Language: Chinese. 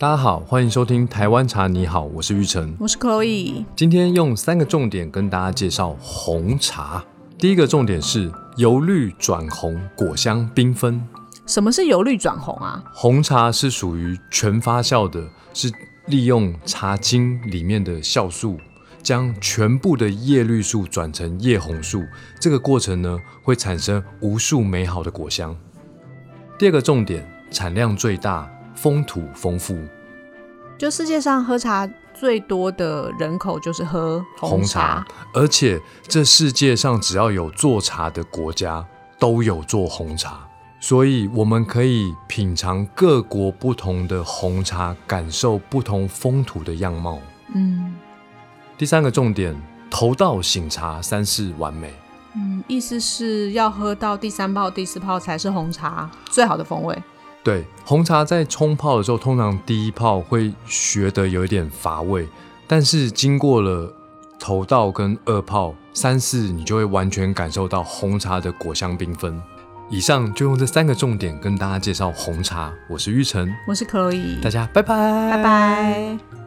大家好，欢迎收听台湾茶。你好，我是玉成。我是 Chloe。今天用三个重点跟大家介绍红茶。第一个重点是由绿转红，果香缤纷。什么是由绿转红啊？红茶是属于全发酵的，是利用茶精里面的酵素，将全部的叶绿素转成叶红素。这个过程呢，会产生无数美好的果香。第二个重点，产量最大，风土丰富。就世界上喝茶最多的人口就是喝红茶，而且这世界上只要有做茶的国家，都有做红茶。所以我们可以品尝各国不同的红茶，感受不同风土的样貌。嗯，第三个重点，头道醒茶，三世完美。嗯，意思是要喝到第三泡、第四泡才是红茶最好的风味。对，红茶在冲泡的时候，通常第一泡会觉得有一点乏味，但是经过了头道跟二泡、三四，你就会完全感受到红茶的果香缤纷。以上就用这三个重点跟大家介绍红茶。我是玉成，我是可以，大家拜拜，拜拜。